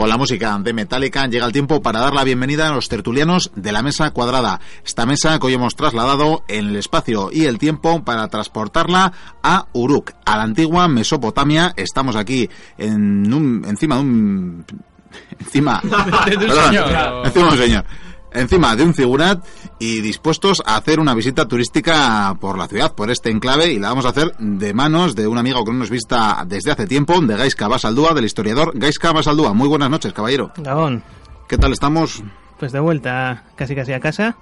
Con la música de Metallica llega el tiempo para dar la bienvenida a los tertulianos de la mesa cuadrada. Esta mesa que hoy hemos trasladado en el espacio y el tiempo para transportarla a Uruk, a la antigua Mesopotamia. Estamos aquí en un, encima de un... Encima... De un señor. encima de un señor encima de un figurat y dispuestos a hacer una visita turística por la ciudad, por este enclave, y la vamos a hacer de manos de un amigo que no nos visita desde hace tiempo, de Gaisca Basaldúa, del historiador Gaisca Basaldúa. Muy buenas noches, caballero. Gabón, ¿Qué tal estamos? pues de vuelta casi casi a casa.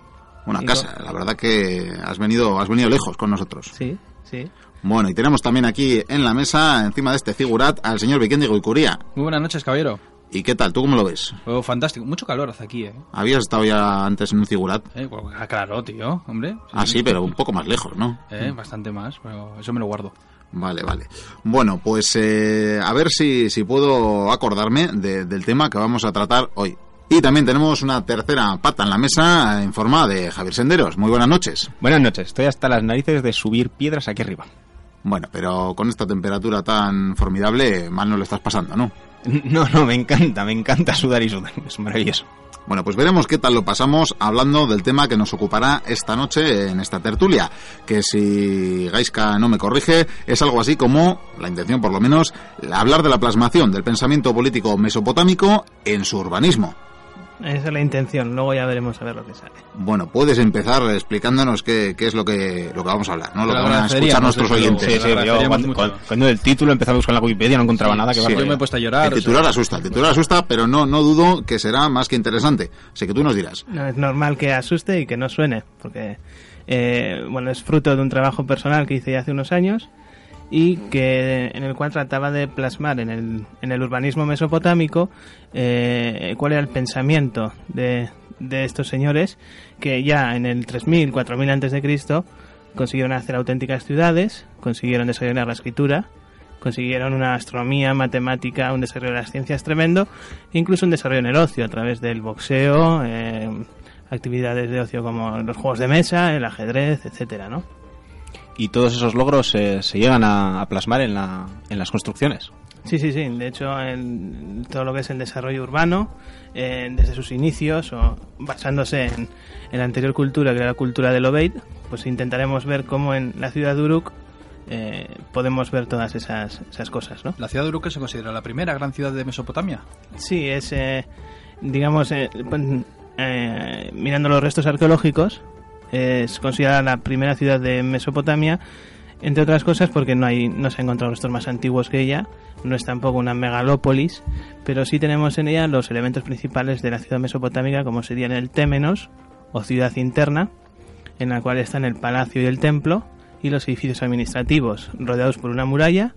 Una Y casa, la verdad que has venido, has venido lejos con nosotros. Sí, sí. Bueno, y tenemos también aquí en la mesa, encima de este figurat, al señor Vikendi Goicuría. Muy buenas noches, caballero. ¿Y qué tal? ¿Tú cómo lo ves? Oh, fantástico. Mucho calor hace aquí, ¿eh? ¿Habías estado ya antes en un figurat? Eh, pues, ah, claro, tío, hombre. Ah, sí, pero un poco más lejos, ¿no? Eh, bastante más, pero eso me lo guardo. Vale, vale. Bueno, pues eh, a ver si, si puedo acordarme de- del tema que vamos a tratar hoy. Y también tenemos una tercera pata en la mesa en forma de Javier Senderos. Muy buenas noches. Buenas noches, estoy hasta las narices de subir piedras aquí arriba. Bueno, pero con esta temperatura tan formidable, mal no lo estás pasando, ¿no? No, no, me encanta, me encanta sudar y sudar, es maravilloso. Bueno, pues veremos qué tal lo pasamos hablando del tema que nos ocupará esta noche en esta tertulia, que si Gaiska no me corrige, es algo así como, la intención por lo menos, hablar de la plasmación del pensamiento político mesopotámico en su urbanismo. Esa es la intención. Luego ya veremos a ver lo que sale. Bueno, puedes empezar explicándonos qué, qué es lo que, lo que vamos a hablar, ¿no? Lo que van a escuchar nuestros oyentes. Sí, Sí, yo cuando, cuando- cuando el título buscar en la Wikipedia no encontraba nada, que sí, Yo me he puesto a llorar. El o titular sea, asusta, el titular asusta, pero no, no dudo que será más que interesante. Así que tú nos dirás. No, es normal que asuste y que no suene, porque eh, bueno, es fruto de un trabajo personal que hice ya hace unos años y que en el cual trataba de plasmar en el, en el urbanismo mesopotámico eh, cuál era el pensamiento de, de estos señores que ya en el 3000, 4000 antes de Cristo consiguieron hacer auténticas ciudades, consiguieron desarrollar la escritura, consiguieron una astronomía, matemática, un desarrollo de las ciencias tremendo, incluso un desarrollo en el ocio a través del boxeo, eh, actividades de ocio como los juegos de mesa, el ajedrez, etcétera, ¿no? Y todos esos logros eh, se llegan a, a plasmar en, la, en las construcciones. Sí, sí, sí. De hecho, en todo lo que es el desarrollo urbano, eh, desde sus inicios o basándose en, en la anterior cultura, que era la cultura del Obeid, pues intentaremos ver cómo en la ciudad de Uruk eh, podemos ver todas esas, esas cosas, ¿no? La ciudad de Uruk se considera la primera gran ciudad de Mesopotamia. Sí, es, eh, digamos, eh, pues, eh, mirando los restos arqueológicos, es considerada la primera ciudad de Mesopotamia, entre otras cosas porque no, hay, no se han encontrado restos más antiguos que ella, no es tampoco una megalópolis, pero sí tenemos en ella los elementos principales de la ciudad mesopotámica, como serían el Témenos, o ciudad interna, en la cual están el palacio y el templo, y los edificios administrativos, rodeados por una muralla,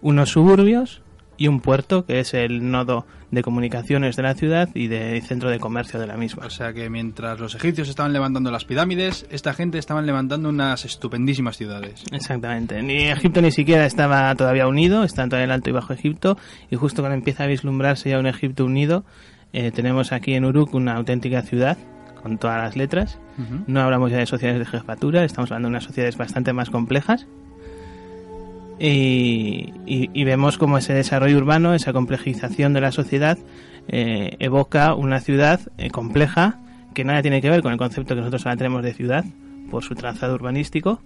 unos suburbios y un puerto, que es el nodo de comunicaciones de la ciudad y de centro de comercio de la misma. O sea que mientras los egipcios estaban levantando las pirámides, esta gente estaban levantando unas estupendísimas ciudades. Exactamente. Ni Egipto ni siquiera estaba todavía unido, está todavía el Alto y Bajo Egipto, y justo cuando empieza a vislumbrarse ya un Egipto unido, eh, tenemos aquí en Uruk una auténtica ciudad, con todas las letras. No hablamos ya de sociedades de jefatura, estamos hablando de unas sociedades bastante más complejas. Y, y- y vemos cómo ese desarrollo urbano, esa complejización de la sociedad, eh, evoca una ciudad eh, compleja que nada tiene que ver con el concepto que nosotros ahora tenemos de ciudad por su trazado urbanístico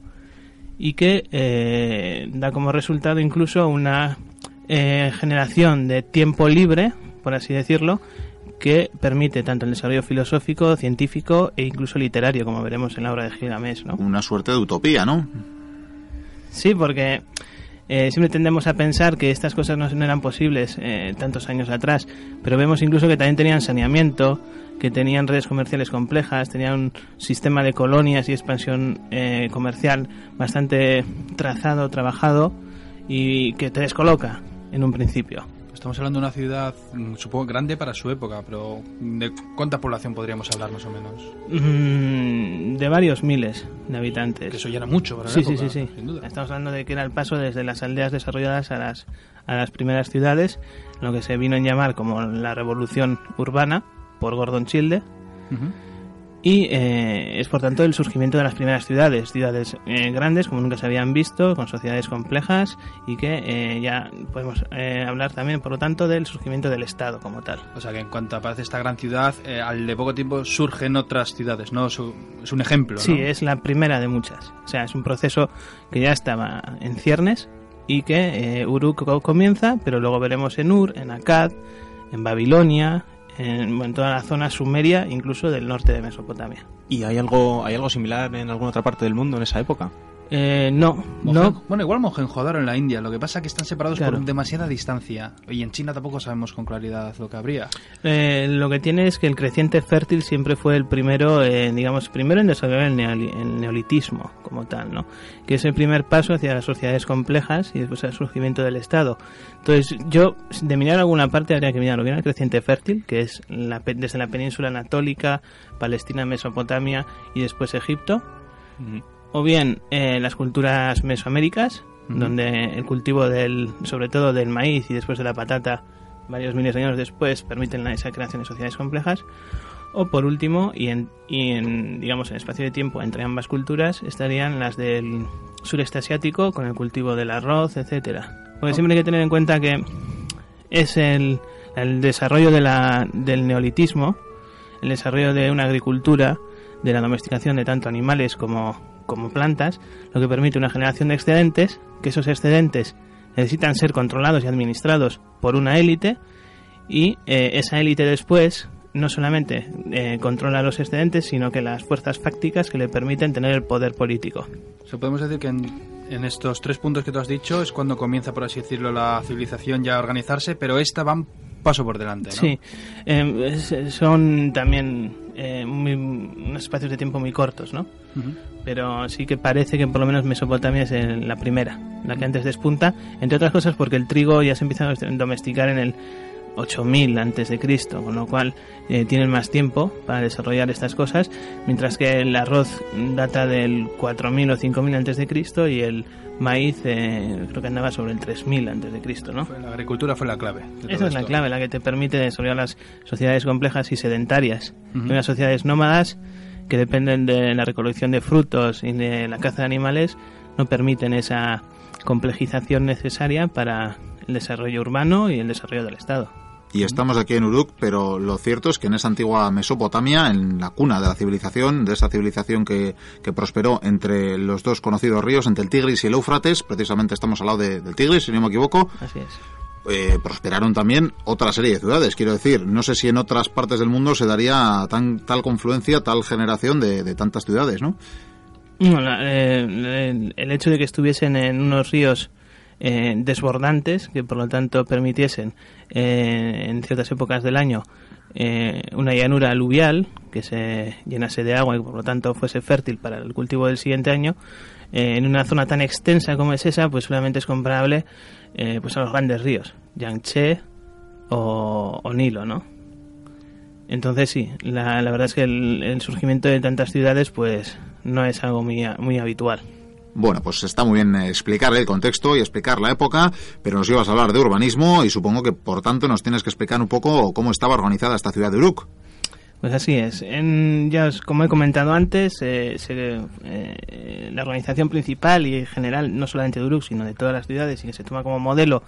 y que eh, da como resultado incluso una eh, generación de tiempo libre, por así decirlo, que permite tanto el desarrollo filosófico, científico e incluso literario, como veremos en la obra de Gilgamesh, ¿no? Una suerte de utopía, ¿no? Sí, porque eh, siempre tendemos a pensar que estas cosas no, eran posibles eh, tantos años atrás, pero vemos incluso que también tenían saneamiento, que tenían redes comerciales complejas, tenían un sistema de colonias y expansión eh, comercial bastante trazado, trabajado y que te descoloca en un principio. Estamos hablando de una ciudad, mm, supongo, grande para su época, pero ¿de cuánta población podríamos hablar más o menos? Mm, de varios miles de Que habitantes. eso ya era mucho para la Sí, sí, época, sí, sí. sin duda. Estamos hablando de que era el paso desde las aldeas desarrolladas a las, a las primeras ciudades, lo que se vino a llamar como la revolución urbana por Gordon Childe. Ujú. Y eh, es por tanto el surgimiento de las primeras ciudades, ciudades eh, grandes como nunca se habían visto, con sociedades complejas y que eh, ya podemos eh, hablar también por lo tanto del surgimiento del Estado como tal. O sea que en cuanto aparece esta gran ciudad, eh, al de poco tiempo surgen otras ciudades, ¿no? Su- es un ejemplo, ¿no? Sí, es la primera de muchas. O sea, es un proceso que ya estaba en ciernes y que Uruk co- comienza, pero luego veremos en Ur, en Akkad, en Babilonia, en, toda la zona sumeria, incluso del norte de Mesopotamia. ¿Y hay algo, hay algo similar en alguna otra parte del mundo en esa época? Eh, no, Mohen- no, Bueno, igual Mohenjo-Daro en la India. Lo que pasa es que están separados Claro. por demasiada distancia. Y en China tampoco sabemos con claridad lo que habría. Eh, lo que tiene es que el creciente fértil siempre fue el primero, eh, digamos, primero en desarrollar el, neoli- el neolitismo como tal, ¿no? Que es el primer paso hacia las sociedades complejas y después el surgimiento del Estado. Entonces, yo, de mirar alguna parte, habría que mirar lo que era el creciente fértil, que es la desde la península anatólica, Palestina, Mesopotamia y después Egipto, o bien eh, las culturas mesoaméricas, donde el cultivo del, sobre todo del maíz y después de la patata, varios miles de años después, permiten la, esa creación de sociedades complejas. O por último, y en, y en digamos en espacio de tiempo entre ambas culturas, estarían las del sureste asiático con el cultivo del arroz, etcétera. Porque siempre hay que tener en cuenta que es el, el desarrollo de la, del neolitismo, el desarrollo de una agricultura, de la domesticación de tanto animales como, como plantas, lo que permite una generación de excedentes, que esos excedentes necesitan ser controlados y administrados por una élite, y eh, esa élite después no solamente eh, controla los excedentes, sino que las fuerzas fácticas que le permiten tener el poder político. O sea, podemos decir que en, en estos tres puntos que tú has dicho es cuando comienza, por así decirlo, la civilización ya a organizarse, pero esta va un paso por delante, ¿no? Sí, eh, son también eh, muy- unos espacios de tiempo muy cortos, ¿no? Ujú. pero sí que parece que por lo menos Mesopotamia es el- la primera, la que antes despunta, entre otras cosas porque el trigo ya se empieza a domesticar en el 8000 antes de Cristo, con lo cual eh, tienen más tiempo para desarrollar estas cosas, mientras que el arroz data del 4000 o 5000 antes de Cristo y el maíz eh, creo que andaba sobre el 3000 antes de Cristo, ¿no? La agricultura fue la clave. Esa es la clave, la que te permite desarrollar las sociedades complejas y sedentarias. Ujú. Hay unas sociedades nómadas que dependen de la recolección de frutos y de la caza de animales, no permiten esa complejización necesaria para el desarrollo urbano y el desarrollo del Estado. Y estamos aquí en Uruk, pero lo cierto es que en esa antigua Mesopotamia, en la cuna de la civilización, de esa civilización que, que prosperó entre los dos conocidos ríos, entre el Tigris y el Éufrates, precisamente estamos al lado de- del Tigris, si no me equivoco, Así es. eh, prosperaron también otra serie de ciudades. Quiero decir, no sé si en otras partes del mundo se daría tan, tal confluencia, tal generación de, de tantas ciudades, ¿no? Bueno, eh, el, el hecho de que estuviesen en unos ríos eh, desbordantes, que por lo tanto permitiesen eh, en ciertas épocas del año eh, una llanura aluvial que se llenase de agua y por lo tanto fuese fértil para el cultivo del siguiente año, eh, en una zona tan extensa como es esa, pues solamente es comparable pues a los grandes ríos, Yangtze o, o Nilo, ¿no? Entonces sí, la, la verdad es que el, el surgimiento de tantas ciudades pues no es algo muy, muy habitual. Bueno, pues está muy bien explicar el contexto y explicar la época, pero nos ibas a hablar de urbanismo y supongo que por tanto nos tienes que explicar un poco cómo estaba organizada esta ciudad de Uruk. Pues así es. En, ya os- como he comentado antes, eh, se- eh, la organización principal y general, no solamente de Uruk, sino de todas las ciudades, y que se toma como modelo,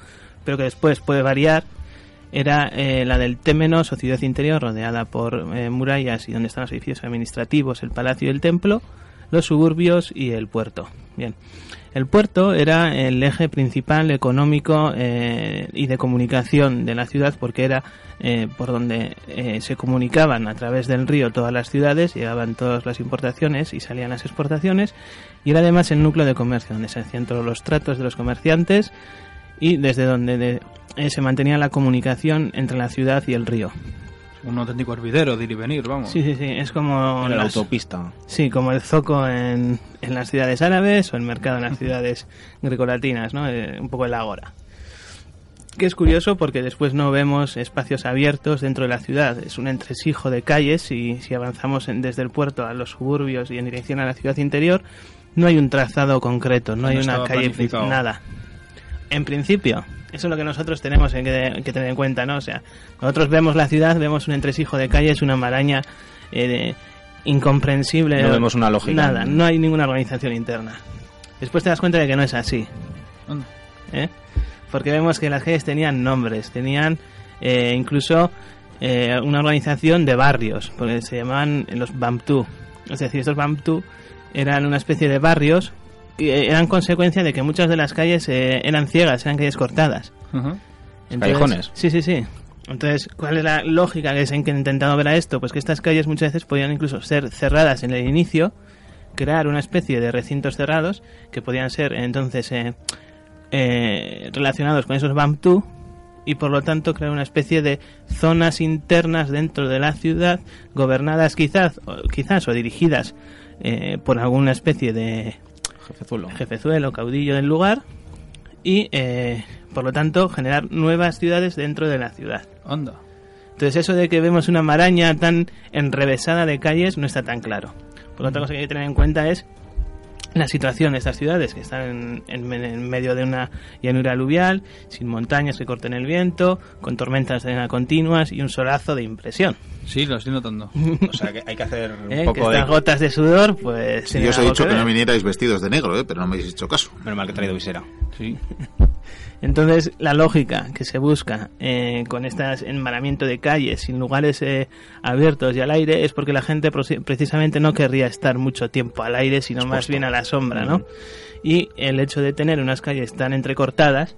pero que después puede variar, era eh, la del Témenos o ciudad interior, rodeada por eh, murallas y donde están los edificios administrativos, el palacio y el templo, los suburbios y el puerto. Bien. El puerto era el eje principal económico eh, y de comunicación de la ciudad porque era eh, por donde eh, se comunicaban a través del río todas las ciudades, llegaban todas las importaciones y salían las exportaciones y era además el núcleo de comercio donde se hacían todos los tratos de los comerciantes y desde donde de- se mantenía la comunicación entre la ciudad y el río. Un auténtico hervidero de ir y venir, vamos. Sí, sí, sí, es como Era la las- autopista. Sí, como el zoco en, en las ciudades árabes o el mercado en las ciudades grecolatinas, ¿no? Eh, un poco el ágora. Que es curioso porque después no vemos espacios abiertos dentro de la ciudad. Es un entresijo de calles y si avanzamos en- desde el puerto a los suburbios y en dirección a la ciudad interior, no hay un trazado concreto, no, No hay una calle, nada. En principio, eso es lo que nosotros tenemos que, que tener en cuenta, ¿no? O sea, nosotros vemos la ciudad, vemos un entresijo de calles, una maraña eh, de- incomprensible. No vemos una lógica. Nada, no hay ninguna organización interna. Después te das cuenta de que no es así. ¿eh? Porque vemos que las calles tenían nombres, tenían eh, incluso eh, una organización de barrios, porque se llamaban los Bamtu. Es decir, estos Bamtu eran una especie de barrios eran consecuencia de que muchas de las calles eh, eran ciegas, eran calles cortadas. Ajá. Callejones. Sí, sí, sí. Entonces, ¿cuál es la lógica que se ha intentado ver a esto? Pues que estas calles muchas veces podían incluso ser cerradas en el inicio, crear una especie de recintos cerrados que podían ser entonces eh, eh, relacionados con esos BAM2 y por lo tanto crear una especie de zonas internas dentro de la ciudad gobernadas quizás o, quizás o dirigidas eh, por alguna especie de Jefezuelo. jefezuelo, caudillo del lugar y eh, por lo tanto generar nuevas ciudades dentro de la ciudad. Anda. Entonces eso de que vemos una maraña tan enrevesada de calles no está tan claro. Por otra cosa que hay que tener en cuenta es la situación de estas ciudades que están en, en- en medio de una llanura aluvial, sin montañas que corten el viento, con tormentas de arena continuas y un solazo de impresión. Sí, lo estoy notando. O sea que hay que hacer un ¿eh? Que poco de... estas gotas de sudor, pues... Sí, yo os he dicho que ver. no vinierais vestidos de negro, ¿eh? pero no me habéis hecho caso. Menos mal que he traído visera. Sí. Entonces, la lógica que se busca eh, con este enmaramiento de calles sin lugares eh, abiertos y al aire es porque la gente precisamente no querría estar mucho tiempo al aire, sino más bien a la sombra, ¿no? Y el hecho de tener unas calles tan entrecortadas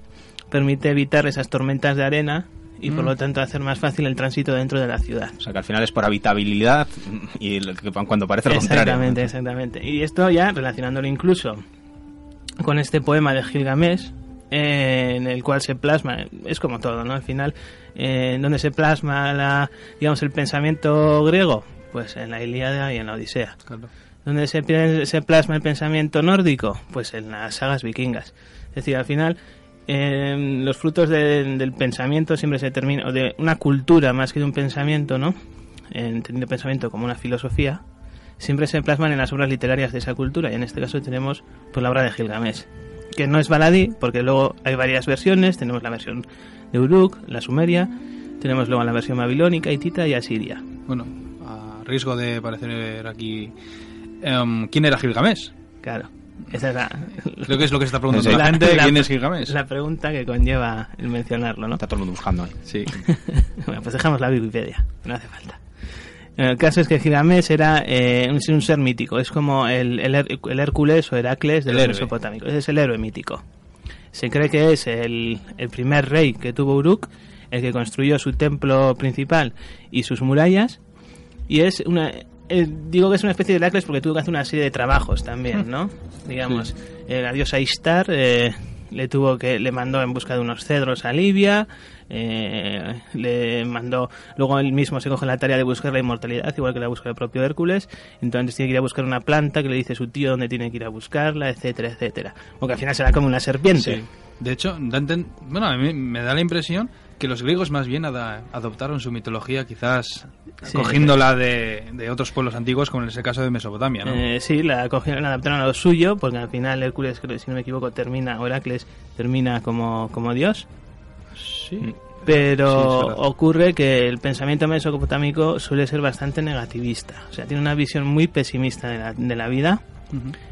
permite evitar esas tormentas de arena y por lo tanto hacer más fácil el tránsito dentro de la ciudad. O sea que al final es por habitabilidad y cuando parece lo contrario. Exactamente, exactamente. Y esto ya relacionándolo incluso con este poema de Gilgamesh, eh, en el cual se plasma, es como todo, ¿no? Al final, eh, en donde se plasma la, digamos, el pensamiento griego, pues en la Ilíada y en la Odisea. Claro. Donde se, se plasma el pensamiento nórdico, pues en las sagas vikingas. Es decir, al final, eh, los frutos de- del pensamiento siempre se terminan, o de una cultura más que de un pensamiento, ¿no? Entendiendo pensamiento como una filosofía, siempre se plasman en las obras literarias de esa cultura, y en este caso tenemos pues, la obra de Gilgamesh, que no es baladí, porque luego hay varias versiones, tenemos la versión de Uruk, la sumeria, tenemos luego la versión babilónica, hitita y asiria. Bueno, a riesgo de parecer aquí... em, ¿Quién era Gilgamesh? Claro, esa es la, Creo que es lo que se está preguntando la gente. la- ¿Quién es Gilgamesh? la pregunta que conlleva el mencionarlo, ¿no? Está todo el mundo buscando ahí. Sí. bueno, pues dejamos la Wikipedia, no hace falta. El caso es que Gilgamesh era eh, un, un ser mítico, es como el, el, Hércules o Heracles de los mesopotámicos, es el héroe mítico. Se cree que es el, el primer rey que tuvo Uruk, el que construyó su templo principal y sus murallas, y es una... eh, digo que es una especie de Heracles porque tuvo que hacer una serie de trabajos también, ¿no? Digamos, eh, la diosa Ishtar eh, le tuvo que le mandó en busca de unos cedros a Libia, eh, le mandó luego él mismo se coge la tarea de buscar la inmortalidad, igual que la busca el propio Hércules, entonces tiene que ir a buscar una planta que le dice su tío dónde tiene que ir a buscarla, etcétera, etcétera. Porque al final será como una serpiente. Sí. De hecho, bueno, a mí me da la impresión que los griegos más bien adoptaron su mitología quizás Sí. cogiéndola de, de otros pueblos antiguos, como en ese caso de Mesopotamia, ¿no? Eh, sí, la cogieron, la adaptaron a lo suyo, porque al final Hércules, si no me equivoco, termina, Heracles termina como, como dios. sí. Mm. Pero Sí, ocurre que el pensamiento mesopotámico suele ser bastante negativista. O sea, tiene una visión muy pesimista de la, de la vida.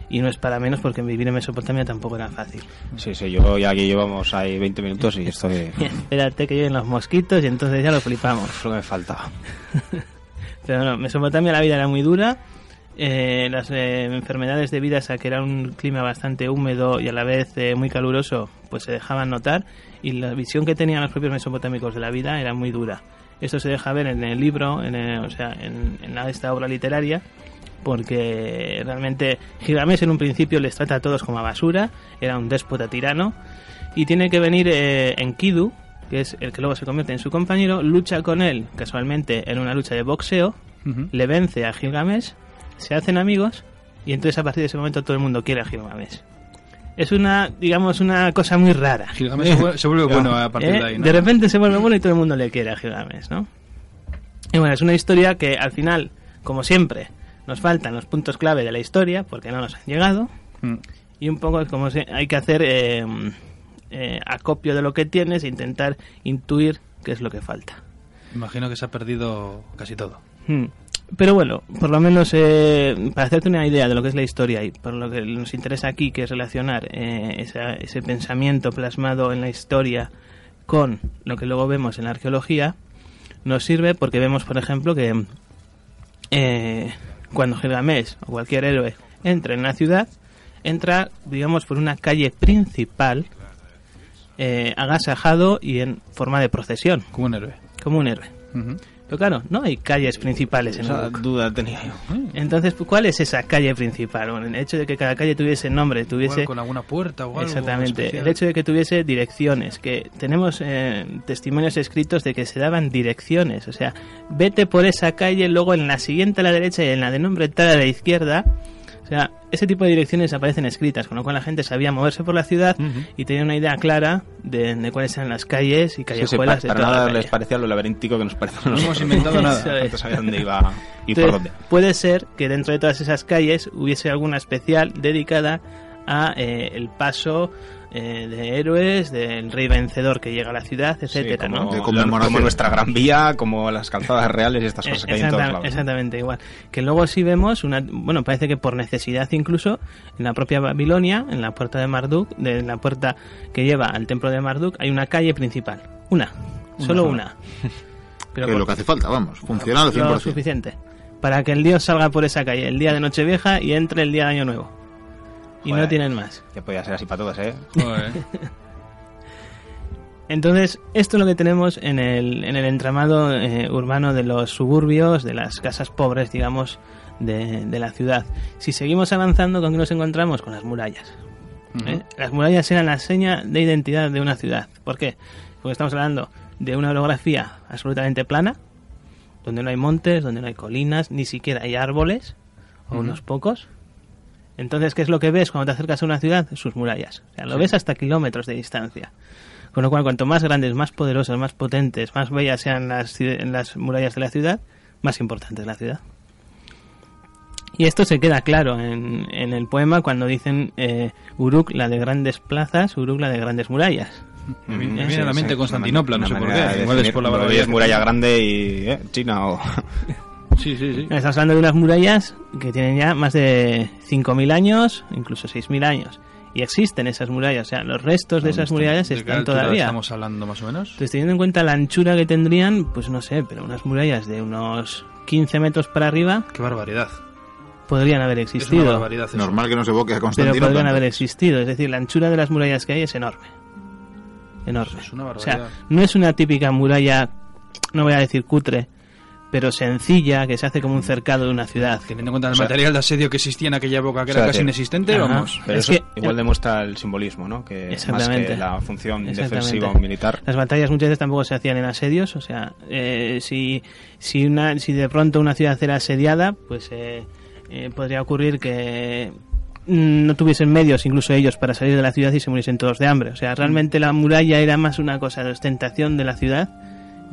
Y no es para menos porque vivir en Mesopotamia tampoco era fácil. Sí, sí, yo ya aquí llevamos ahí 20 minutos y estoy... Espérate que lleguen los mosquitos y entonces ya lo flipamos. Es lo que me faltaba. Pero no, Mesopotamia la vida era muy dura. eh, las eh, enfermedades debidas a que era un clima bastante húmedo y a la vez eh, muy caluroso, pues se dejaban notar. Y la visión que tenían los propios mesopotámicos de la vida era muy dura. Esto se deja ver en el libro, en el- o sea, en, en esta obra literaria, porque realmente Gilgamesh en un principio les trata a todos como a basura, era un déspota tirano, y tiene que venir eh, Enkidu, que es el que luego se convierte en su compañero, lucha con él, casualmente, en una lucha de boxeo, le vence a Gilgamesh, se hacen amigos, y entonces a partir de ese momento todo el mundo quiere a Gilgamesh. Es una, digamos, una cosa muy rara. Gilgamesh se vuelve, se vuelve bueno a partir ¿Eh? de ahí, ¿no? De repente se vuelve bueno y todo el mundo le quiere a Gilgamesh, ¿no? Y bueno, es una historia que al final, como siempre, nos faltan los puntos clave de la historia porque no nos han llegado Mm. y un poco es como si hay que hacer eh, eh, acopio de lo que tienes e intentar intuir qué es lo que falta. Imagino que se ha perdido casi todo. Hmm. Pero bueno, por lo menos eh, para hacerte una idea de lo que es la historia y por lo que nos interesa aquí, que es relacionar eh, esa- ese pensamiento plasmado en la historia con lo que luego vemos en la arqueología, nos sirve porque vemos, por ejemplo, que eh, cuando Gilgamesh o cualquier héroe entra en la ciudad, entra, digamos, por una calle principal, eh, agasajado y en forma de procesión, Como un héroe. como un héroe. Pero claro, no hay calles principales en Esa Uruk. duda tenía yo. Entonces, ¿cuál es esa calle principal? Bueno, el hecho de que cada calle tuviese nombre, tuviese... Igual con alguna puerta o algo Exactamente. especial. El hecho de que tuviese direcciones, que tenemos eh, testimonios escritos de que se daban direcciones. O sea, vete por esa calle, luego en la siguiente a la derecha y en la de nombre tal a la izquierda. O sea, ese tipo de direcciones aparecen escritas, con lo cual la gente sabía moverse por la ciudad y tenía una idea clara de, de cuáles eran las calles y Sí, sí, callejuelas pa- de para toda la nada calle. les parecía lo laberíntico que nos parece a No hemos inventado nada. Es. No sabía dónde iba y por Entonces, dónde. Puede ser que dentro de todas esas calles hubiese alguna especial dedicada a eh, el paso eh, de héroes, del rey vencedor que llega a la ciudad, etcétera, Sí, como, ¿no? De conmemoración. como nuestra gran vía, como las calzadas reales y estas Eh, cosas que hay en todos lados. exactamente igual. Que luego sí vemos una, bueno, parece que por necesidad incluso en la propia Babilonia, en la puerta de Marduk, de en la puerta que lleva al templo de Marduk, hay una calle principal, una, solo una. Pero que por- lo que hace falta, vamos, funcional al lo 100%. suficiente para que el dios salga por esa calle el día de Nochevieja y entre el día de Año Nuevo. Y Joder. no tienen más. Ya podía ser así para todas, ¿eh? Joder. Entonces, esto es lo que tenemos en el, en el entramado eh, urbano de los suburbios, de las casas pobres, digamos, de, de la ciudad. Si seguimos avanzando, ¿con qué nos encontramos? Con las murallas. ¿eh? Las murallas eran la seña de identidad de una ciudad. ¿Por qué? Porque estamos hablando de una orografía absolutamente plana, donde no hay montes, donde no hay colinas, ni siquiera hay árboles, o unos pocos. Entonces, ¿qué es lo que ves cuando te acercas a una ciudad? Sus murallas. O sea, lo ves hasta kilómetros de distancia. Con lo cual, cuanto más grandes, más poderosas, más potentes, más bellas sean las, murallas de la ciudad, más importante es la ciudad. Y esto se queda claro en, en el poema cuando dicen eh, Uruk la de grandes plazas, Uruk la de grandes murallas. Me viene- Mm, me viene a la mente Constantinopla, no sé por qué. Igual es por la muralla grande y ¿eh? China o... Sí, sí, sí. Estamos hablando de unas murallas que tienen ya más de 5.000 años, incluso 6.000 años. Y existen esas murallas, o sea, los restos de esas murallas ¿De qué están todavía. estamos hablando más o menos? Entonces, teniendo en cuenta la anchura que tendrían, pues no sé, pero unas murallas de unos 15 metros para arriba Qué barbaridad. podrían haber Es una existido. barbaridad eso. Normal que no se evoque a Pero Constantino. podrían tanto. haber existido. Es decir, la anchura de las murallas que hay es enorme. Enorme. Es una o sea, no es una típica muralla, no voy a decir cutre, pero sencilla, que se hace como un cercado de una ciudad. Teniendo en cuenta el O sea- material de asedio que existía en aquella época, que O era casi que- inexistente, Ajá. vamos. Pero Es eso que- igual demuestra el simbolismo, ¿no? Que más Exactamente. que la función defensiva o militar. Las batallas muchas veces tampoco se hacían en asedios, o sea, eh, si, si, una, si de pronto una ciudad era asediada, pues eh, eh, podría ocurrir que mm, no tuviesen medios, incluso ellos, para salir de la ciudad y se muriesen todos de hambre. O sea, realmente la muralla era más una cosa de ostentación de la ciudad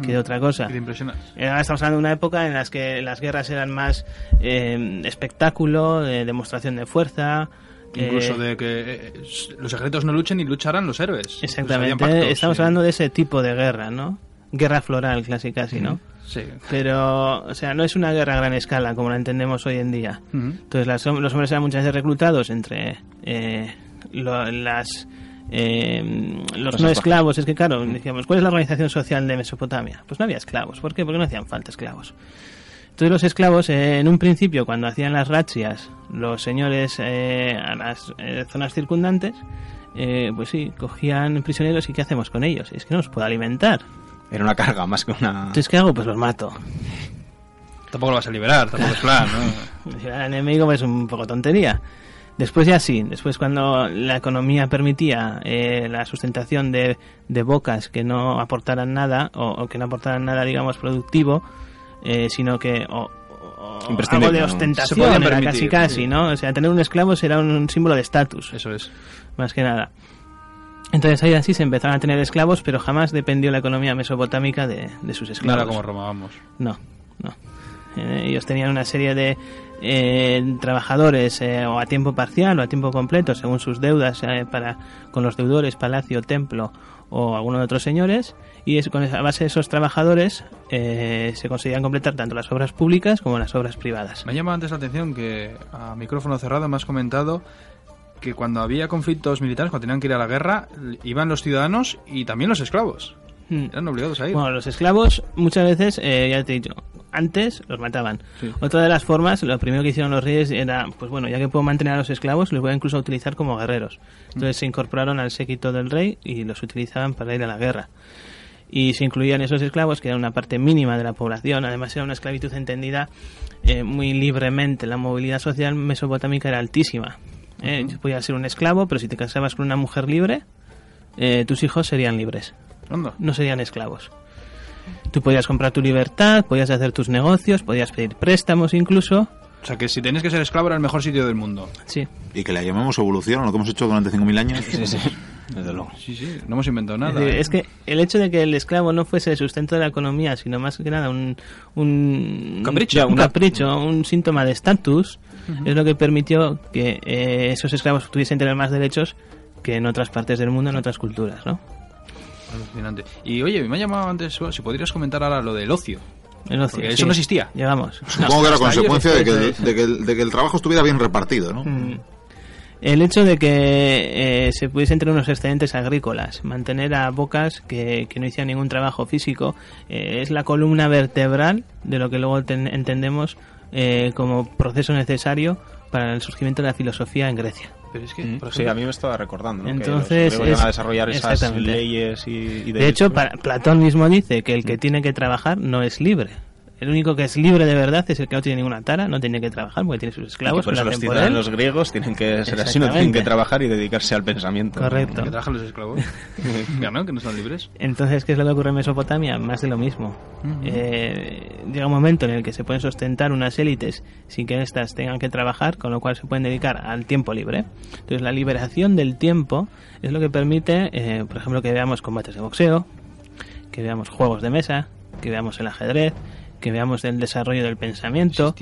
que de otra cosa. Y de impresionar. Eh, Ahora estamos hablando de una época en las que las guerras eran más eh, espectáculo, de demostración de fuerza. Incluso eh, de que eh, los ejércitos no luchen y lucharán los héroes. Exactamente. pactos, Estamos sí. hablando de ese tipo de guerra, ¿no? Guerra floral, casi casi, ¿no? Sí. Pero, o sea, no es una guerra a gran escala como la entendemos hoy en día. Ujú. Entonces, las los hombres eran muchas veces reclutados entre eh, lo- las eh, los no esclavos. esclavos. Es que, claro, decíamos, ¿cuál es la organización social de Mesopotamia? Pues no había esclavos. ¿Por qué? Porque no hacían falta esclavos. Entonces los esclavos, eh, en un principio, cuando hacían las rachias, los señores eh, a las eh, zonas circundantes, eh, pues sí, cogían prisioneros y ¿qué hacemos con ellos? Es que no los puedo alimentar. Era una carga más que una... Entonces, ¿qué hago? Pues los mato. Tampoco lo vas a liberar, tampoco es plan, ¿no? Si era enemigo, pues un poco tontería. Después ya sí, después cuando la economía permitía eh, la sustentación de, de bocas que no aportaran nada, o, o que no aportaran nada, digamos, productivo, eh, sino que... O, o- algo de ¿no? Ostentación, era casi casi. ¿no? O sea, tener un esclavo será un, símbolo de estatus, Eso es. más que nada. Entonces ahí así se empezaron a tener esclavos, pero jamás dependió la economía mesopotámica de, de sus No esclavos. era como Roma, vamos. No, no. Eh, ellos tenían una serie de eh, trabajadores eh, o a tiempo parcial o a tiempo completo según sus deudas eh, para con los deudores, palacio, templo o alguno de otros señores y es, con a base de esos trabajadores eh, se conseguían completar tanto las obras públicas como las obras privadas. Me llama antes la atención que a micrófono cerrado me has comentado que cuando había conflictos militares, cuando tenían que ir a la guerra, iban los ciudadanos y también los esclavos. Hmm. Eran obligados a ir. Bueno, los esclavos muchas veces, eh, ya te he dicho, antes los mataban. Sí. Otra de las formas, lo primero que hicieron los reyes era, pues bueno, ya que puedo mantener a los esclavos, los voy a incluso utilizar como guerreros. Entonces se incorporaron al séquito del rey y los utilizaban para ir a la guerra. Y se incluían esos esclavos, que eran una parte mínima de la población. Además era una esclavitud entendida eh, muy libremente. La movilidad social mesopotámica era altísima. Eh, Podías ser un esclavo, pero si te casabas con una mujer libre, eh, tus hijos serían libres Anda. no serían esclavos. Tú podías comprar tu libertad, podías hacer tus negocios, podías pedir préstamos incluso. O sea, que si tenías que ser esclavo era el mejor sitio del mundo. Sí. Y que la llamemos evolución, lo que hemos hecho durante 5.000 años. Sí, sí, desde luego. Sí, sí, no hemos inventado Es, nada. decir, ¿eh? es que el hecho de que el esclavo no fuese el sustento de la economía, sino más que nada un, un Capricho. un Una- capricho, un síntoma de estatus, es lo que permitió que eh, esos esclavos tuviesen tener más derechos que en otras partes del mundo, en otras culturas, ¿no? Alucinante. Y oye, me ha llamado antes, si podrías comentar ahora lo del ocio. El ocio, Porque sí. eso no existía. Llegamos. Supongo que era consecuencia de que, el, efectivamente. de, que el, de que el trabajo estuviera bien repartido, ¿no? Mm. El hecho de que eh, se pudiesen tener unos excedentes agrícolas, mantener a bocas que, que no hicieran ningún trabajo físico, eh, es la columna vertebral de lo que luego ten- entendemos eh, como proceso necesario para el surgimiento de la filosofía en Grecia. Pero es que, Mm, por Sí, ejemplo, a mí me estaba recordando, ¿no? Entonces, que los es- a desarrollar esas leyes y, y De hecho, derechos. para- Platón mismo dice que el que tiene que trabajar no es libre. El único que es libre de verdad es el que no tiene ninguna tara, no tiene que trabajar porque tiene sus esclavos por eso lo los ciudadanos griegos tienen que ser así, no tienen que trabajar y dedicarse al pensamiento. Correcto. que trabajan los esclavos. Que no son libres. Entonces, ¿qué es lo que ocurre en Mesopotamia? Más de lo mismo. Eh, llega un momento en el que se pueden sustentar unas élites sin que éstas tengan que trabajar, con lo cual se pueden dedicar al tiempo libre. Entonces, la liberación del tiempo es lo que permite, eh, por ejemplo, que veamos combates de boxeo, que veamos juegos de mesa, que veamos el ajedrez, que veamos el desarrollo del pensamiento,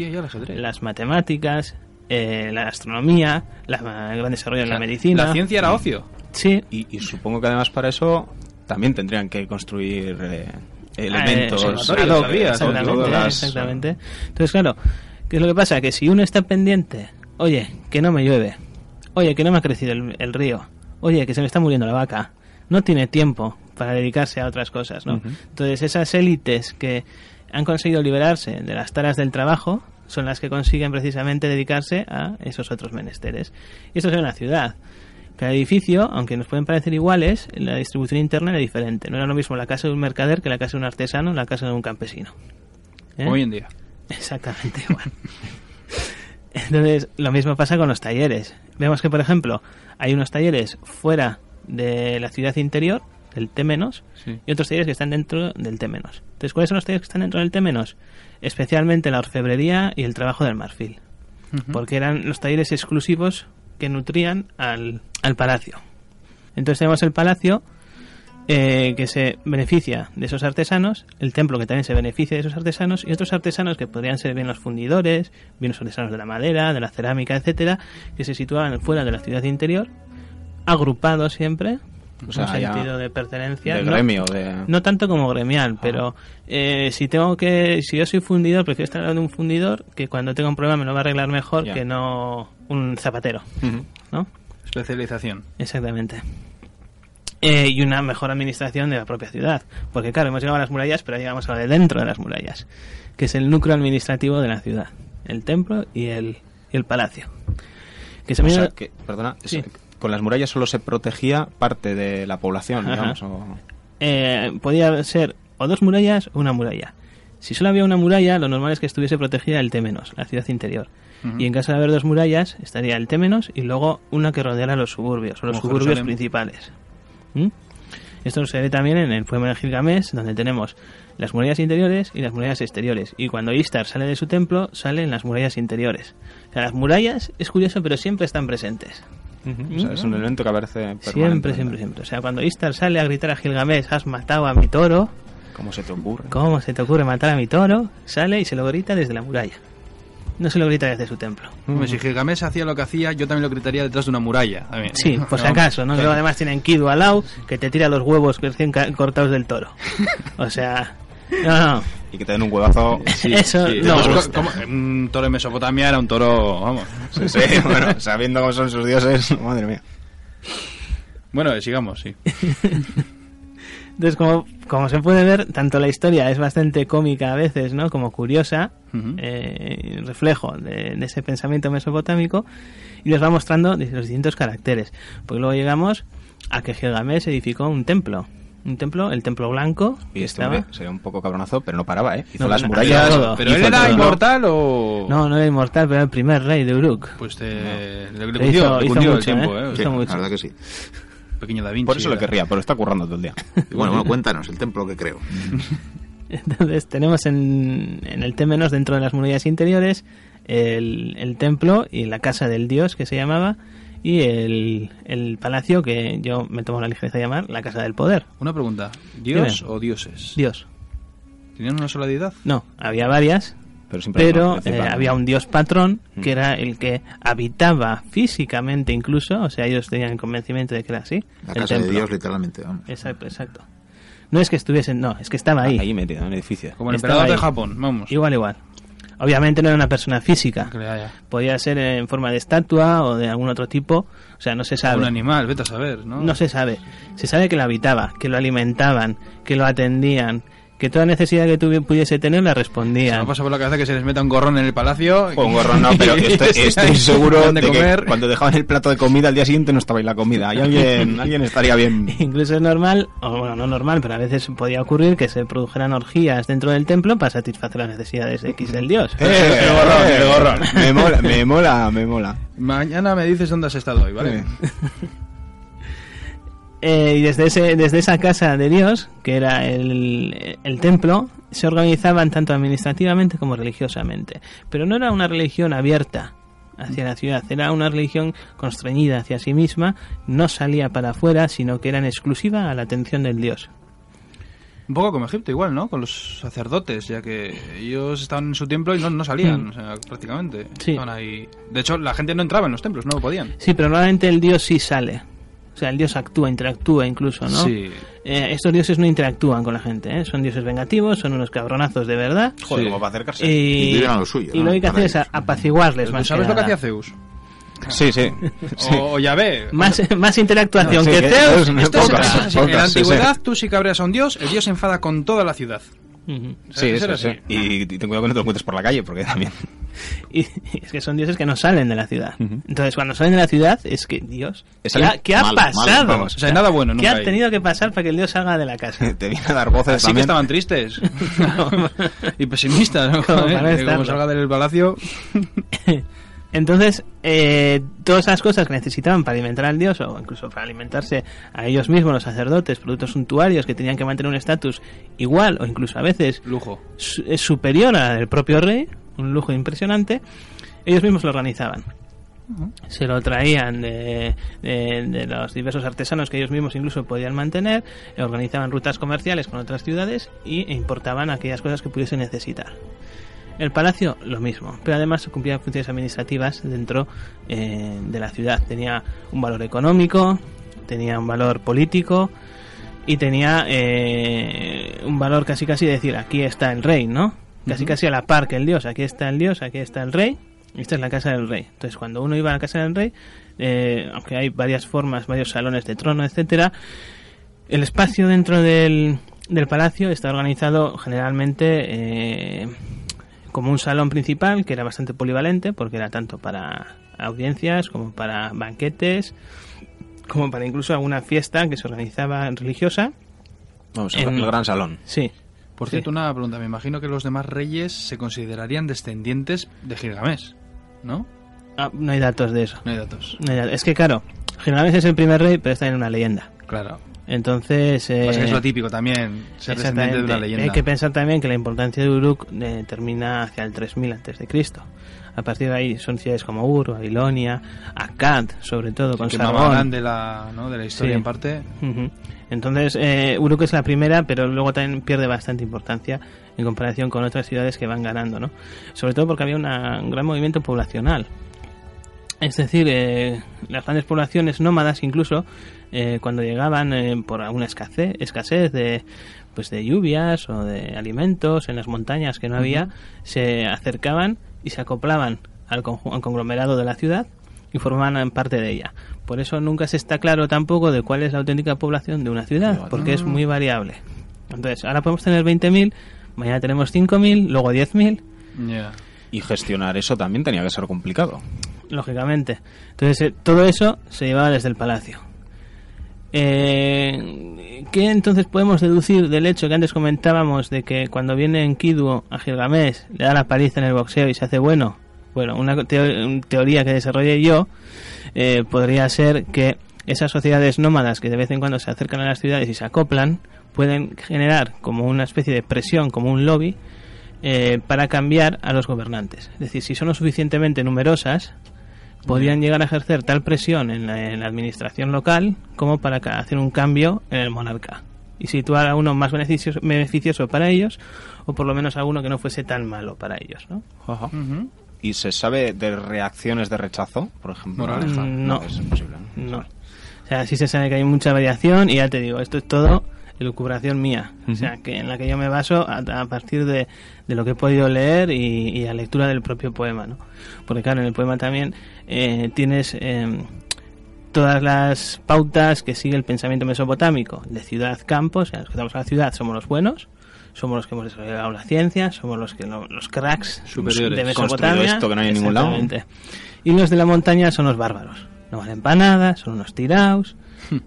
las matemáticas, eh, la astronomía, la- el gran desarrollo de la medicina. La ciencia era ocio. Sí, Y, y supongo que además para eso también tendrían que construir eh, elementos. Ah, eh, exactamente, las- exactamente. Entonces, claro, ¿qué es lo que pasa? Que si uno está pendiente, oye, que no me llueve, oye, que no me ha crecido el, el río, oye, que se me está muriendo la vaca, no tiene tiempo para dedicarse a otras cosas, ¿no? Entonces, esas élites que han conseguido liberarse de las taras del trabajo son las que consiguen precisamente dedicarse a esos otros menesteres. Y esto es en una ciudad. Cada edificio, aunque nos pueden parecer iguales, la distribución interna era diferente. No era lo mismo la casa de un mercader que la casa de un artesano, la casa de un campesino. ¿Eh? Hoy en día. Exactamente igual. Entonces, lo mismo pasa con los talleres. Vemos que, por ejemplo, hay unos talleres fuera de la ciudad interior, del T-, Sí. y otros talleres que están dentro del T-. Entonces, ¿cuáles son los talleres que están dentro del T-? Especialmente la orfebrería y el trabajo del marfil. Porque eran los talleres exclusivos que nutrían al, al palacio. Entonces tenemos el palacio eh, que se beneficia de esos artesanos, el templo que también se beneficia de esos artesanos y otros artesanos que podrían ser bien los fundidores, bien los artesanos de la madera, de la cerámica, etcétera, que se situaban fuera de la ciudad interior, agrupados siempre, O sea, un sentido de pertenencia. de no- gremio, de... no tanto como gremial, pero eh, si tengo que, si yo soy fundidor, prefiero estar al lado de un fundidor que cuando tenga un problema me lo va a arreglar mejor Ya. que no un zapatero. ¿no? Especialización. Exactamente. Eh, y una mejor administración de la propia ciudad. Porque claro, hemos llegado a las murallas, pero llegamos a lo de dentro de las murallas, que es el núcleo administrativo de la ciudad. El templo y el, y el palacio. Que se O sea, que, perdona, Sí. Con las murallas solo se protegía parte de la población, Ajá. digamos. o- eh, podía ser o dos murallas o una muralla. Si solo había una muralla, lo normal es que estuviese protegida el T-, la ciudad interior. Y en caso de haber dos murallas, estaría el T- y luego una que rodeara los suburbios, o los Como suburbios Jerusalén. principales. ¿Mm? Esto se ve también en el poema de Gilgamesh, donde tenemos las murallas interiores y las murallas exteriores. Y cuando Istar sale de su templo, salen las murallas interiores. O sea, las murallas, es curioso, pero siempre están presentes. O sea, es un elemento que aparece Siempre, siempre, siempre. O sea, cuando Istar sale a gritar a Gilgamesh, has matado a mi toro, ¿Cómo se te ocurre? ¿Cómo se te ocurre matar a mi toro? Sale y se lo grita desde la muralla. No se lo grita desde su templo. Si Gilgamesh hacía lo que hacía, yo también lo gritaría detrás de una muralla. también. Sí, por si acaso, ¿no? Luego además tienen Kidu al lado que te tira los huevos recién cortados del toro. O sea, no, no. Y que te den un huevazo. Eso Sí, no como- un toro en Mesopotamia era un toro, vamos. Sí, sí, bueno, sabiendo cómo son sus dioses, madre mía. Bueno, sigamos, sí. Entonces, como, como se puede ver, tanto la historia es bastante cómica a veces, ¿no? Como curiosa, eh, reflejo de, de ese pensamiento mesopotámico, y nos va mostrando los distintos caracteres. Porque luego llegamos a que Gilgamesh edificó un templo. Un templo, el templo blanco, Y este estaba... hombre sería un poco cabronazo, pero no paraba, ¿eh? Hizo No, las no, murallas. todo. ¿Pero él era inmortal o...? No, no era inmortal, pero era el primer rey de Uruk. Pues te... le, le Le hizo- le hizo cundió el mucho, tiempo, ¿eh? ¿eh? Hizo Sí, mucho. la verdad que sí. Pequeño Da Vinci. Por eso lo querría, pero está currando todo el día. Y bueno, bueno, cuéntanos el templo que creo. Entonces tenemos en, en el Témenos, dentro de las murallas interiores, el, el templo y la casa del dios que se llamaba, y el, el palacio que yo me tomo la ligereza de llamar la casa del poder. Una pregunta. ¿Dios Dime. o dioses? Dios. ¿Tenían una sola deidad? No, había varias, Pero, pero eh, había un dios patrón Mm. que era el que habitaba físicamente incluso, o sea, ellos tenían el convencimiento de que era así. La el casa de. Dios, literalmente. vamos. Exacto, exacto. No es que estuviesen, no, es que estaba ahí. Ahí metido, en el edificio. Como el Estaba emperador de. Japón, vamos. Igual, igual. Obviamente no era una persona física. Podía ser en forma de estatua o de algún otro tipo. O sea, no se Un sabe. animal, vete a saber, ¿no? No se sabe. Se sabe que lo habitaba, que lo alimentaban, que lo atendían, que toda necesidad que tuvi- pudiese tener la Se me pasa por la cabeza que se les meta un gorrón en el palacio. O un gorrón no, pero estoy, estoy seguro de, de que comer. cuando dejaban el plato de comida al día siguiente no estaba ahí la comida. Y alguien, alguien estaría bien. Incluso es normal, o bueno, no normal, pero a veces podía ocurrir que se produjeran orgías dentro del templo para satisfacer las necesidades X del dios. Eh, El gorrón, el gorrón. Me mola, me mola, me mola. Mañana me dices dónde has estado hoy, ¿vale? Eh. Eh, y desde, ese, desde esa casa de Dios, que era el, el templo, se organizaban tanto administrativamente como religiosamente. Pero no era una religión abierta hacia la ciudad, era una religión constreñida hacia sí misma, no salía para afuera, sino que era en exclusiva a la atención del Dios. Un poco como Egipto, igual, ¿no? Con los sacerdotes, ya que ellos estaban en su templo y no, no salían, Mm. o sea, prácticamente. Sí. Estaban ahí. De hecho, la gente no entraba en los templos, no podían. Sí, pero normalmente el Dios sí sale. O sea, el Dios actúa, interactúa incluso, ¿no? Sí. Eh, estos dioses no interactúan con la gente, ¿eh? son dioses vengativos, son unos cabronazos de verdad. Joder, Sí. como para acercarse. Y, Y viven a lo suyo, y ¿no? lo que hay que hacer es apaciguarles ¿Tú más sabes que lo que hacía Zeus? Sí, sí. sí. O, o Yahvé. Más, más interactuación Sí, que que Zeus. No Esto es, pocas, es en la sí, sí. antigüedad, tú si cabreas a un dios, el dios se enfada con toda la ciudad. Ujú. Sí, Eso sí. Y, y ten cuidado que no te lo encuentres por la calle, porque también. Y, y es que son dioses que no salen de la ciudad. Ujú. Entonces, cuando salen de la ciudad, es que, Dios, Es ¿qué ha, qué ha malo, pasado? O sea, nada bueno, ¿Qué nunca ha hay. tenido que pasar para que el Dios salga de la casa? Te viene a dar voces Así que también. estaban tristes. y pesimistas, ¿no? Como que estarlo. como salga del palacio... Entonces, eh, todas esas cosas que necesitaban para alimentar al dios o incluso para alimentarse a ellos mismos, los sacerdotes, productos suntuarios que tenían que mantener un estatus igual o incluso a veces Lujo. su- es superior al del propio rey, un lujo impresionante, ellos mismos lo organizaban. Se lo traían de, de- de los diversos artesanos que ellos mismos incluso podían mantener, e organizaban rutas comerciales con otras ciudades y- e importaban aquellas cosas que pudiesen necesitar. El palacio, lo mismo, pero además cumplía funciones administrativas dentro eh, de la ciudad. Tenía un valor económico, tenía un valor político y tenía eh, un valor casi casi de decir, aquí está el rey, ¿no? Casi casi a la par que el dios, aquí está el dios, aquí está el rey, esta es la casa del rey. Entonces cuando uno iba a la casa del rey, eh, aunque hay varias formas, varios salones de trono, etcétera, el espacio dentro del, del palacio está organizado generalmente eh, como un salón principal que era bastante polivalente porque era tanto para audiencias como para banquetes como para incluso alguna fiesta que se organizaba religiosa. Vamos, el, En- el gran salón. Sí. Por Sí. cierto, una pregunta. Me imagino que los demás reyes se considerarían descendientes de Gilgamesh, ¿no? Ah, no hay datos de eso. No hay datos. No hay datos. Es que claro, Gilgamesh es el primer rey, pero está en una leyenda. Claro. Entonces... Eh, Pues es lo típico también, ser descendiente de una leyenda. Hay que pensar también que la importancia de Uruk eh, termina hacia el 3000 antes de Cristo. A partir de ahí son ciudades como Ur, Babilonia, Akkad, sobre todo, con que Sargón. de la, ¿no? de la historia Sí. en parte. Entonces, eh, Uruk es la primera, pero luego también pierde bastante importancia en comparación con otras ciudades que van ganando, ¿no? Sobre todo porque había una- un gran movimiento poblacional. Es decir, eh, las grandes poblaciones nómadas incluso, eh, cuando llegaban eh, por alguna escasez, escasez de pues de lluvias o de alimentos en las montañas que no había, se acercaban y se acoplaban al, conju- al conglomerado de la ciudad y formaban parte de ella. Por eso nunca se está claro tampoco de cuál es la auténtica población de una ciudad, porque es muy variable. Entonces, ahora podemos tener 20.000, mañana tenemos 5.000, luego 10.000, Ya. Y gestionar eso también tenía que ser complicado. Lógicamente. Entonces, eh, todo eso se llevaba desde el palacio. Eh, ¿Qué entonces podemos deducir del hecho que antes comentábamos de que cuando viene Enkidu a Gilgamesh le da la paliza en el boxeo y se hace bueno? Bueno, una teoría que desarrollé yo eh, podría ser que esas sociedades nómadas que de vez en cuando se acercan a las ciudades y se acoplan pueden generar como una especie de presión, como un lobby, eh, para cambiar a los gobernantes. Es decir, si son lo suficientemente numerosas, podrían llegar a ejercer tal presión en la, en la administración local como para hacer un cambio en el monarca y situar a uno más beneficioso, beneficioso para ellos o por lo menos a uno que no fuese tan malo para ellos, ¿no? ¿Y se sabe de reacciones de rechazo, por ejemplo? No. es imposible. ¿no? No. O sea, sí se sabe que hay mucha variación y ya te digo, esto es todo elucubración mía. O sea, que en la que yo me baso a, a partir de, de lo que he podido leer y, y la lectura del propio poema, ¿no? Porque claro, en el poema también eh, tienes eh, todas las pautas que sigue el pensamiento mesopotámico, de ciudad-campo, o sea, los que estamos a la ciudad somos los buenos, somos los que hemos desarrollado la ciencia, somos los que lo- los cracks Superiores. de Mesopotamia. esto que no hay en ningún lado. Y los de la montaña son los bárbaros. No valen para nada, son unos tiraos,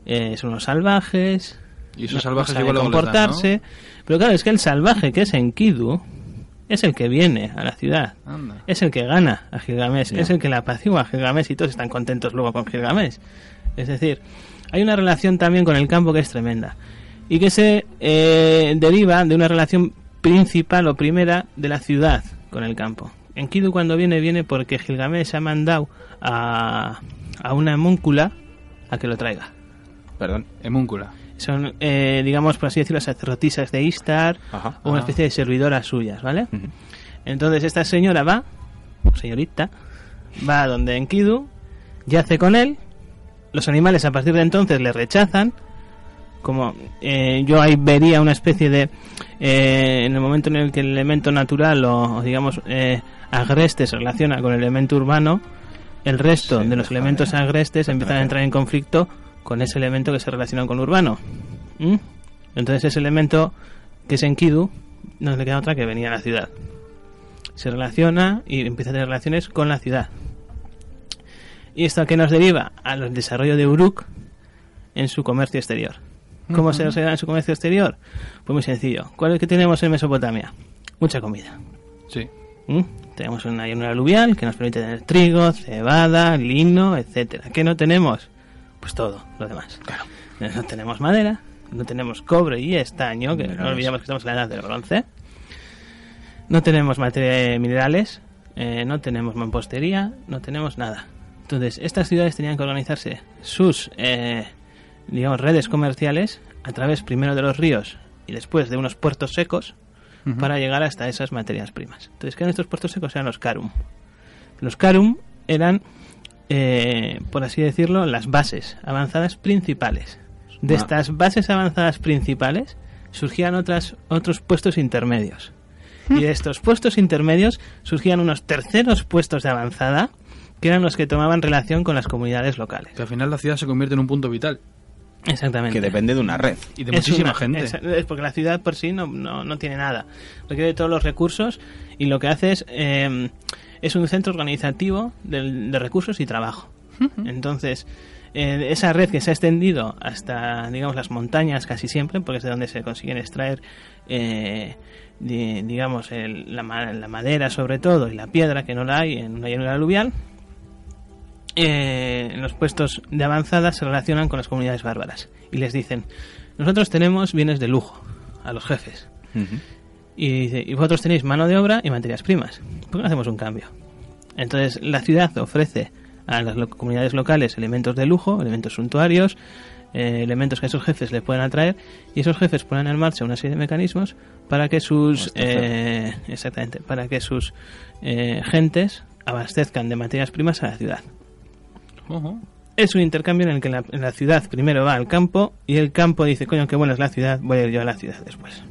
eh, son unos salvajes. Y esos no- salvajes no igual luego les dan, comportarse. Pero claro, es que el salvaje que es Enkidu es el que viene a la ciudad. Anda. Es el que gana a Gilgamesh, es el que le apacigua a Gilgamesh y todos están contentos luego con Gilgamesh. Es decir, hay una relación también con el campo que es tremenda y que se eh, deriva de una relación principal o primera de la ciudad con el campo. Enkidu cuando viene, viene porque Gilgamesh ha mandado a, a una homúncula a que lo traiga. Perdón. Emúncula. Son, eh, digamos, por así decirlo, sacerdotisas de Istar Ajá. o una especie de servidoras suyas, ¿vale? Entonces esta señora va, señorita, va a donde Enkidu, yace con él, los animales a partir de entonces le rechazan, como eh, yo ahí vería una especie de, eh, en el momento en el que el elemento natural o, o digamos eh, agreste se relaciona con el elemento urbano, el resto Sí, de los elementos agrestes empiezan a entrar en conflicto con ese elemento que se relaciona con lo urbano. ¿Mm? Entonces ese elemento que es Enkidu no le queda otra que venir a la ciudad. Se relaciona y empieza a tener relaciones con la ciudad. ¿Y esto a qué nos deriva? Al desarrollo de Uruk en su comercio exterior. ¿Cómo se desarrolla en su comercio exterior? Pues muy sencillo. ¿Cuál es el que tenemos en Mesopotamia? Mucha comida. Sí. ¿Mm? Tenemos una llanura aluvial que nos permite tener trigo, cebada, lino, etcétera. ¿Qué no tenemos? Pues todo, lo demás. Claro. No tenemos madera, no tenemos cobre y estaño, que no olvidemos que estamos en la edad del bronce. No tenemos materia minerales, eh, no tenemos mampostería, no tenemos nada. Entonces, estas ciudades tenían que organizarse sus, eh, digamos, redes comerciales a través primero de los ríos y después de unos puertos secos para llegar hasta esas materias primas. Entonces, ¿qué eran estos puertos secos? Eran los Karum. Los Karum eran, eh, por así decirlo, las bases avanzadas principales. De Ah. estas bases avanzadas principales surgían otras, otros puestos intermedios. Y de estos puestos intermedios surgían unos terceros puestos de avanzada que eran los que tomaban relación con las comunidades locales. Que al final la ciudad se convierte en un punto vital. Exactamente. Que depende de una red. Y de Es muchísima una- gente. Es, es porque la ciudad por sí no, no, no tiene nada. Requiere todos los recursos y lo que hace es, eh, es un centro organizativo del- de, recursos y trabajo. Entonces, eh, esa red que se ha extendido hasta, digamos, las montañas casi siempre, porque es de donde se consiguen extraer, eh, di- digamos, el- la, ma- la madera sobre todo y la piedra, que no la hay en una llanura aluvial, eh, en los puestos de avanzada se relacionan con las comunidades bárbaras y les dicen, nosotros tenemos bienes de lujo a los jefes. Y, dice, y vosotros tenéis mano de obra y materias primas. ¿Por qué no hacemos un cambio? Entonces la ciudad ofrece a las lo- comunidades locales elementos de lujo, elementos suntuarios, eh, elementos que a esos jefes le pueden atraer y esos jefes ponen en marcha una serie de mecanismos para que sus eh, exactamente para que sus eh, gentes abastezcan de materias primas a la ciudad. Es un intercambio en el que la, en la ciudad primero va al campo y el campo dice, coño, qué buena es la ciudad, voy a ir yo a la ciudad después.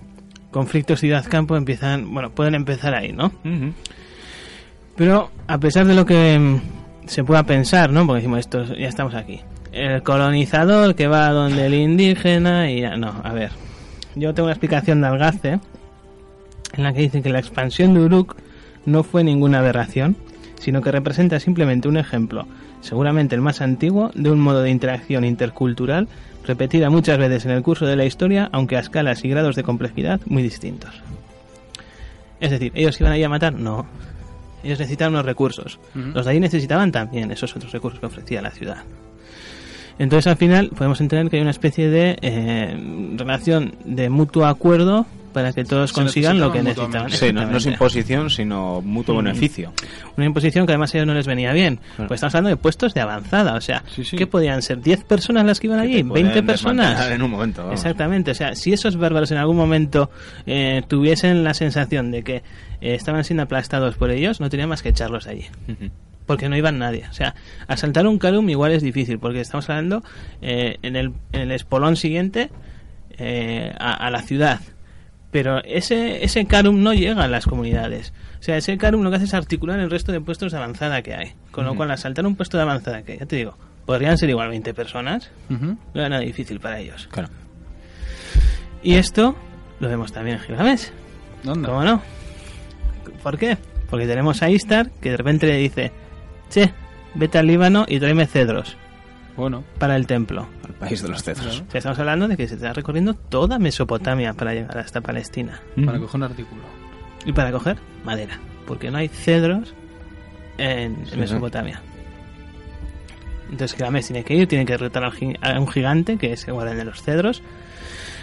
Conflictos ciudad-campo empiezan, bueno, pueden empezar ahí, ¿no? Pero a pesar de lo que mm, se pueda pensar, ¿no? Porque decimos, esto, ya estamos aquí. El colonizador que va donde el indígena y ya, no, a ver. Yo tengo una explicación de Algace en la que dice que la expansión de Uruk no fue ninguna aberración, sino que representa simplemente un ejemplo, seguramente el más antiguo, de un modo de interacción intercultural repetida muchas veces en el curso de la historia, aunque a escalas y grados de complejidad muy distintos. Es decir, ¿ellos iban ahí a matar? No. Ellos necesitaban unos recursos. Los de ahí necesitaban también esos otros recursos que ofrecía la ciudad. Entonces al final podemos entender que hay una especie de eh, relación de mutuo acuerdo para que todos consigan lo que necesitaban necesitan. Sí, no, no es imposición, sino mutuo beneficio. Una imposición que además a ellos no les venía bien. Claro. Pues estamos hablando de puestos de avanzada. O sea, Sí, sí. ¿qué podían ser? ¿10 personas las que iban allí? Te pueden ¿20 personas? En un momento. vamos. Exactamente, o sea, si esos bárbaros en algún momento eh, tuviesen la sensación de que eh, estaban siendo aplastados por ellos, no tenían más que echarlos de allí, porque no iban nadie. O sea, asaltar un Karum igual es difícil, porque estamos hablando eh, en, el, en el espolón siguiente eh, a, a la ciudad. Pero ese, ese Karum no llega a las comunidades. O sea, ese Karum lo que hace es articular el resto de puestos de avanzada que hay. Con lo cual, asaltar un puesto de avanzada que, ya te digo, podrían ser igual 20 personas, Ujú. no era nada difícil para ellos. Claro. Y esto lo vemos también en Gilgamesh. ¿Dónde? ¿Cómo no? ¿Por qué? Porque tenemos a Istar que de repente le dice, che, vete al Líbano y tráeme cedros Bueno, para el templo. Al país de los cedros. Claro. O sea, estamos hablando de que se está recorriendo toda Mesopotamia para llegar hasta Palestina. para coger un artículo. Y para coger madera. Porque no hay cedros en, Mesopotamia. Entonces Gilgamesh tiene que ir, tiene que gi- a un gigante que es el guardián de los cedros.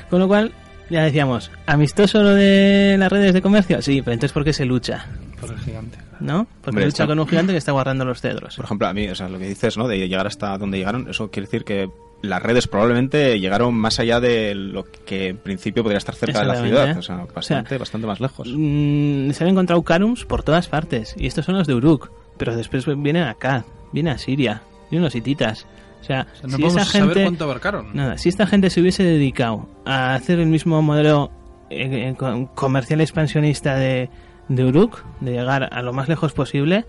Con lo cual, ya decíamos, ¿amistoso lo de las redes de comercio? Sí, pero entonces ¿por qué se lucha? Por el gigante. ¿No? Porque Hombre, lucha está- con un gigante que está guardando los cedros. Por ejemplo, a mí, o sea, lo que dices, ¿no? De llegar hasta donde llegaron, eso quiere decir que las redes probablemente llegaron más allá de lo que en principio podría estar cerca de la ciudad. O sea, bastante, bastante más lejos. Mm, se han encontrado Karums por todas partes. Y estos son los de Uruk. Pero después vienen acá, viene a Siria, vienen los hititas. O sea, O sea, no si podemos esa gente... saber cuánto abarcaron. Nada, si esta gente se hubiese dedicado a hacer el mismo modelo eh, eh, co- comercial expansionista de, de Uruk, de llegar a lo más lejos posible,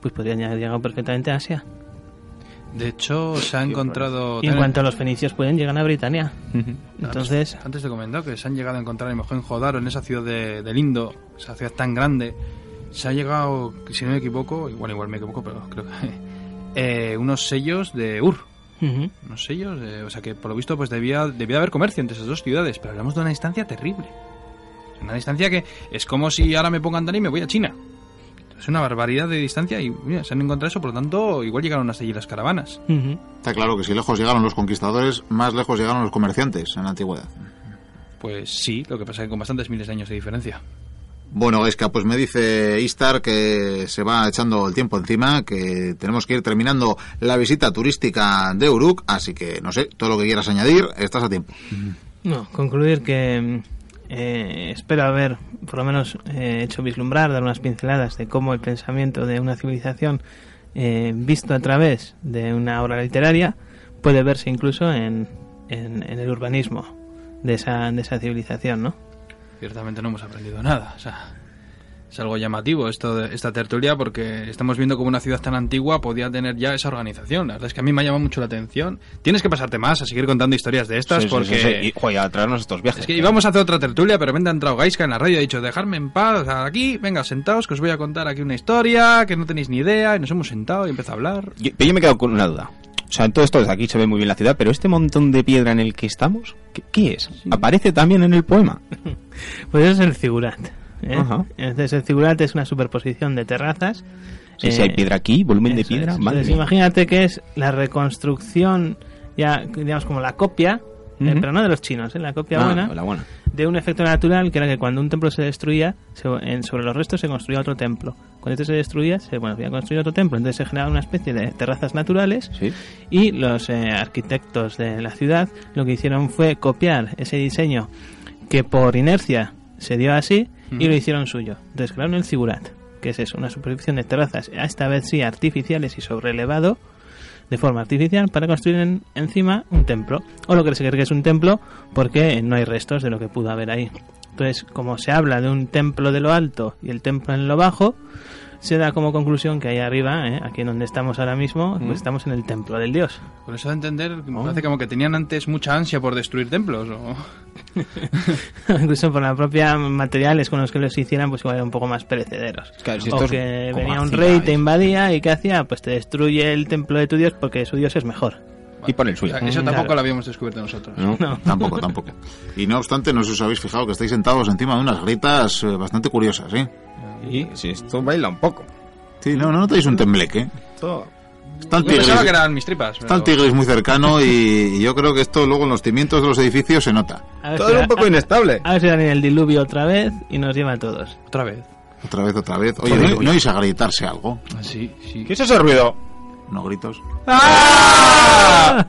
pues podrían haber llegado perfectamente a Asia. De hecho, se ha encontrado... Y en cuanto a los fenicios pueden llegar a Britania. Entonces, Antes te he comentado que se han llegado a encontrar en Mohenjo-Daro, en esa ciudad de, del Indo, esa ciudad tan grande. Se ha llegado, si no me equivoco, igual igual me equivoco, pero creo que... eh, unos sellos de Ur. ujú, Unos sellos, de- o sea que por lo visto pues debía, debía haber comercio entre esas dos ciudades, pero hablamos de una distancia terrible. Una distancia que es como si ahora me pongan andar y me voy a China. Es una barbaridad de distancia y mira, se han encontrado eso, por lo tanto igual llegaron hasta allí las caravanas. Está claro que si lejos llegaron los conquistadores, más lejos llegaron los comerciantes en la antigüedad. Pues sí, lo que pasa es que con bastantes miles de años de diferencia. Bueno, Gaisca, pues me dice Istar que se va echando el tiempo encima, que tenemos que ir terminando la visita turística de Uruk, así que no sé, todo lo que quieras añadir, estás a tiempo. No, concluir que mm, eh, espero haber por lo menos eh, hecho vislumbrar, dar unas pinceladas de cómo el pensamiento de una civilización eh, visto a través de una obra literaria puede verse incluso en, en, en el urbanismo de esa, de esa civilización, ¿no? Ciertamente no hemos aprendido nada. Es algo llamativo esto de, esta tertulia porque estamos viendo como una ciudad tan antigua podía tener ya esa organización. La verdad es que a mí me llama mucho la atención. Tienes que pasarte más a seguir contando historias de estas Sí, porque... sí, sí. Y, joder, a traernos estos viajes. Es que íbamos a hacer otra tertulia, pero repente ha entrado Gaiska en la radio y ha dicho, dejarme en paz, o sea, aquí, venga, sentaos, que os voy a contar aquí una historia, que no tenéis ni idea, y nos hemos sentado y empezó a hablar. Yo, pero yo me quedo con una duda. O sea, en todo esto desde aquí se ve muy bien la ciudad, pero este montón de piedra en el que estamos, ¿qué, qué es? ¿Aparece también en el poema? Pues eso es el figurat. ¿Eh? Entonces el figurat es una superposición de terrazas Sí, Eh, si hay piedra aquí, volumen de piedra, es. Entonces, imagínate que es la reconstrucción, ya digamos como la copia, eh, Ujú. pero no de los chinos, ¿eh? la copia Ah, buena, la buena. de un efecto natural que era que cuando un templo se destruía, se- en- sobre los restos se construía otro templo. Cuando este se destruía, se bueno, había construido otro templo, entonces se generaba una especie de terrazas naturales Sí. y los eh, arquitectos de la ciudad lo que hicieron fue copiar ese diseño que por inercia se dio así y lo hicieron suyo. Entonces crearon el Zigurat, que es eso, una superficie de terrazas, esta vez sí artificiales y sobre elevado, de forma artificial, para construir en- encima un templo. O lo que se cree que es un templo porque no hay restos de lo que pudo haber ahí. Entonces, como se habla de un templo de lo alto y el templo en lo bajo, se da como conclusión que ahí arriba, ¿eh? aquí en donde estamos ahora mismo, pues estamos en el templo del dios. Por eso de entender, me parece como que tenían antes mucha ansia por destruir templos. ¿o? Incluso por la propia materiales con los que los hicieran, pues igual eran un poco más perecederos. Claro, si o que venía un rey, te invadía y ¿qué hacía? Pues te destruye el templo de tu dios porque su dios es mejor. Y por el O suyo. sea, eso tampoco Claro. lo habíamos descubierto nosotros. ¿no? Tampoco, tampoco. Y no obstante, no sé si os habéis fijado que estáis sentados encima de unas gritas eh, bastante curiosas, ¿sí? Y si esto baila un poco. Sí, no, no notáis un tembleque. Esto... Está el Yo pensaba que eran mis tripas. está el pero- tigris muy cercano y, y yo creo que esto luego en los cimientos de los edificios se nota. Todo si, era un poco inestable. a ver si dan en el diluvio otra vez y nos lleva a todos. Otra vez. Otra vez, otra vez. Oye, ¿no, ¿no oís a gritarse algo? Ah, Sí, sí. ¿Qué es ese ruido? no gritos. ¡Ah!